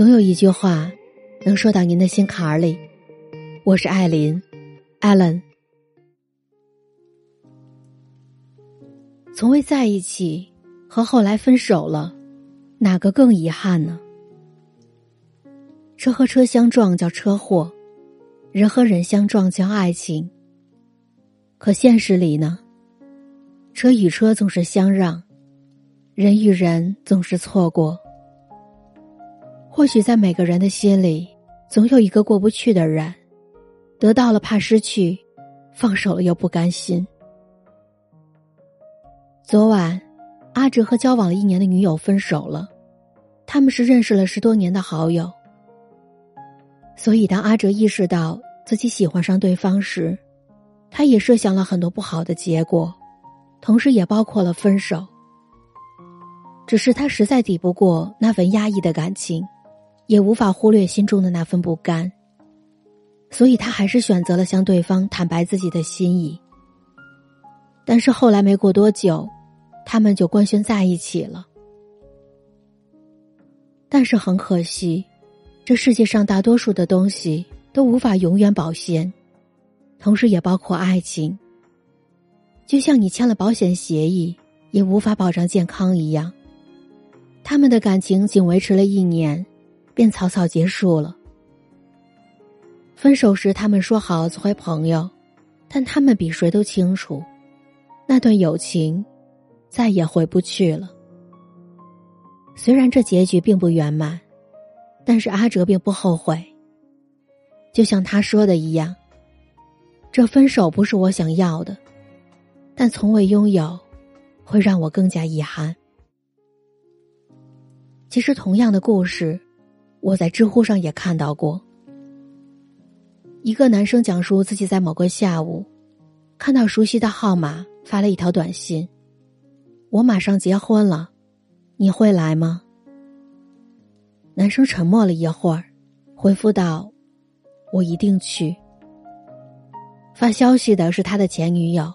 总有一句话能说到您的心坎儿里。我是艾琳，Allen。从未在一起和后来分手了，哪个更遗憾呢？车和车相撞叫车祸，人和人相撞叫爱情。可现实里呢？车与车总是相让，人与人总是错过。或许在每个人的心里，总有一个过不去的人，得到了怕失去，放手了又不甘心。昨晚，阿哲和交往了一年的女友分手了，他们是认识了十多年的好友。所以，当阿哲意识到自己喜欢上对方时，他也设想了很多不好的结果，同时也包括了分手。只是他实在抵不过那份压抑的感情。也无法忽略心中的那份不甘，所以他还是选择了向对方坦白自己的心意。但是后来没过多久，他们就官宣在一起了。但是很可惜，这世界上大多数的东西都无法永远保鲜，同时也包括爱情。就像你签了保险协议，也无法保障健康一样。他们的感情仅维持了一年。便草草结束了。分手时，他们说好做回朋友，但他们比谁都清楚，那段友情再也回不去了。虽然这结局并不圆满，但是阿哲并不后悔。就像他说的一样，这分手不是我想要的，但从未拥有，会让我更加遗憾。其实，同样的故事。我在知乎上也看到过，一个男生讲述自己在某个下午，看到熟悉的号码发了一条短信：“我马上结婚了，你会来吗？”男生沉默了一会儿，回复道：“我一定去。”发消息的是他的前女友，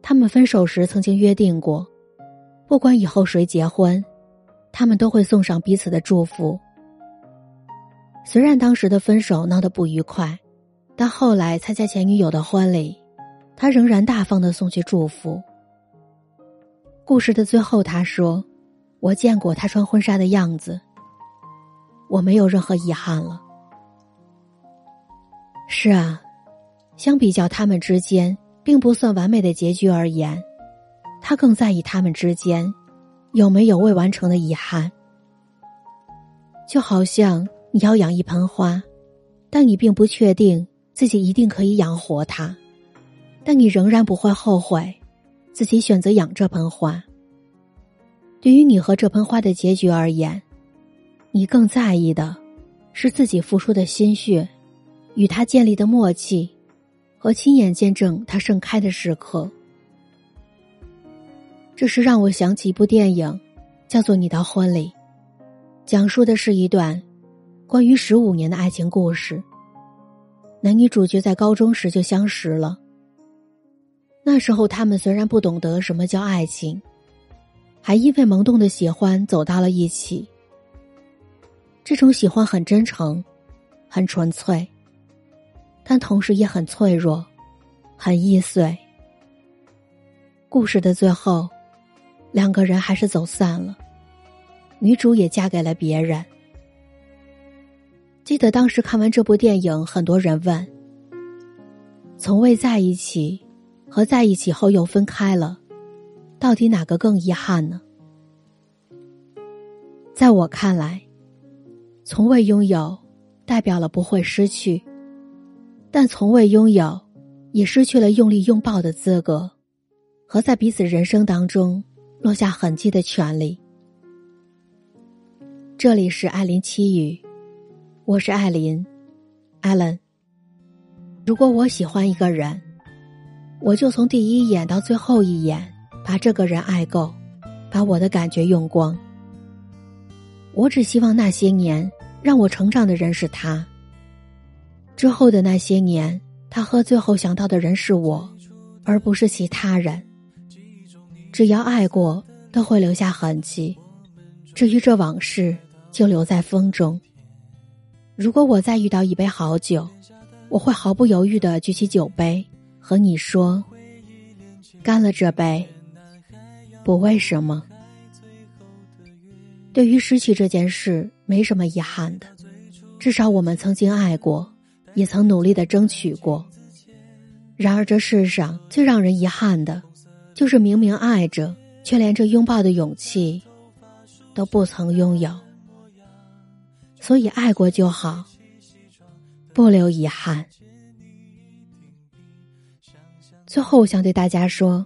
他们分手时曾经约定过，不管以后谁结婚，他们都会送上彼此的祝福。虽然当时的分手闹得不愉快，但后来参加前女友的婚礼，他仍然大方的送去祝福。故事的最后，他说：“我见过他穿婚纱的样子，我没有任何遗憾了。”是啊，相比较他们之间并不算完美的结局而言，他更在意他们之间有没有未完成的遗憾，就好像。你要养一盆花，但你并不确定自己一定可以养活它，但你仍然不会后悔自己选择养这盆花。对于你和这盆花的结局而言，你更在意的是自己付出的心血，与他建立的默契，和亲眼见证它盛开的时刻。这是让我想起一部电影，叫做《你的婚礼》，讲述的是一段。关于十五年的爱情故事，男女主角在高中时就相识了。那时候他们虽然不懂得什么叫爱情，还因为萌动的喜欢走到了一起。这种喜欢很真诚，很纯粹，但同时也很脆弱，很易碎。故事的最后，两个人还是走散了，女主也嫁给了别人。记得当时看完这部电影，很多人问：“从未在一起和在一起后又分开了，到底哪个更遗憾呢？”在我看来，从未拥有代表了不会失去，但从未拥有也失去了用力拥抱的资格，和在彼此人生当中落下痕迹的权利。这里是艾琳七语。我是艾琳，Allen。如果我喜欢一个人，我就从第一眼到最后一眼把这个人爱够，把我的感觉用光。我只希望那些年让我成长的人是他。之后的那些年，他喝醉后想到的人是我，而不是其他人。只要爱过，都会留下痕迹。至于这往事。就留在风中。如果我再遇到一杯好酒，我会毫不犹豫的举起酒杯，和你说：“干了这杯。”不为什么。对于失去这件事，没什么遗憾的，至少我们曾经爱过，也曾努力的争取过。然而这世上最让人遗憾的，就是明明爱着，却连这拥抱的勇气都不曾拥有。所以爱过就好，不留遗憾。最后，我想对大家说。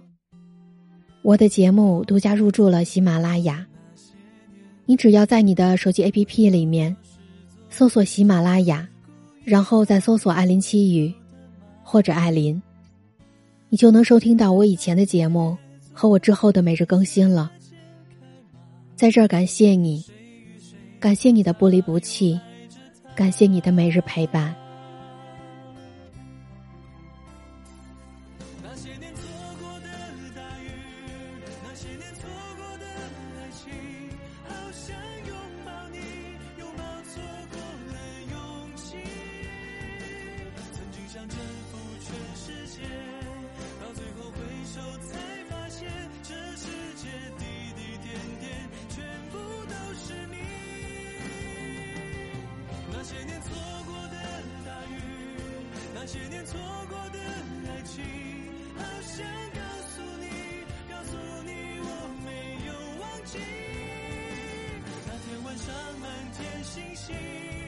我的节目独家入驻了喜马拉雅，你只要在你的手机 APP 里面搜索喜马拉雅，然后再搜索“艾琳七语”或者“艾琳”，你就能收听到我以前的节目和我之后的每日更新了。在这儿感谢你，感谢你的不离不弃感谢你的每日陪伴。那些年错过的大雨那些年错过的爱情好想拥抱那些年错过的大雨，那些年错过的爱情，好想告诉你，告诉你我没有忘记。那天晚上满天星星。